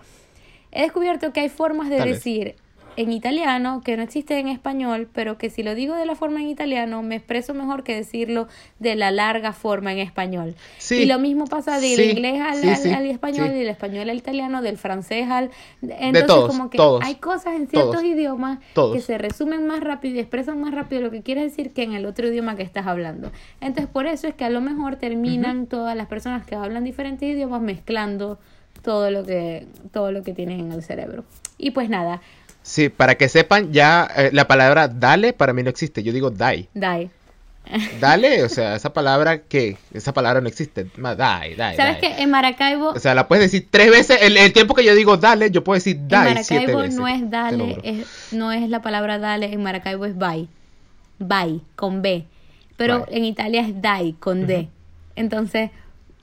He descubierto que hay formas de decir en italiano que no existen en español, pero que si lo digo de la forma en italiano me expreso mejor que decirlo de la larga forma en español. Sí. Y lo mismo pasa del Sí, inglés al, sí, al- al español, del español al italiano, del francés al... Entonces todos, como que todos, hay cosas en ciertos todos, idiomas que se resumen más rápido y expresan más rápido lo que quiere decir que en el otro idioma que estás hablando. Entonces por eso es que a lo mejor terminan todas las personas que hablan diferentes idiomas mezclando todo lo que todo lo que tienen en el cerebro. Y pues nada, Sí, para que sepan, ya eh, la palabra dale para mí no existe. Yo digo die. Dai. Dale, o *laughs* sea, esa palabra que, esa palabra no existe. Die, die, ¿Sabes die. que en Maracaibo O sea, la puedes decir tres veces. El, el tiempo que yo digo dale, yo puedo decir en die siete Maracaibo veces. no es dale, es, no es la palabra dale, en Maracaibo es bye. Bye, con B. Pero Bye. en Italia es dai, con D. Entonces,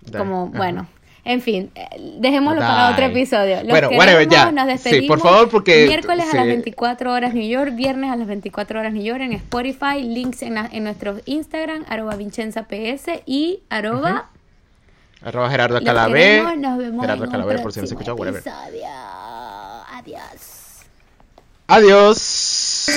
Dai, como, ajá. bueno, en fin, eh, dejémoslo para otro episodio. Los Bueno, queremos, ya. Nos Sí, despedimos. por favor, porque- Miércoles a sí. las 24 horas New York, viernes a las 24 horas New York en Spotify, links en, la- en nuestro Instagram, arroba Vincenza PS y arroba... Arroba Gerardo Los Calabé. queremos, nos vemos Gerardo en Calabé, por si no se escucha, whatever. Adiós. Adiós.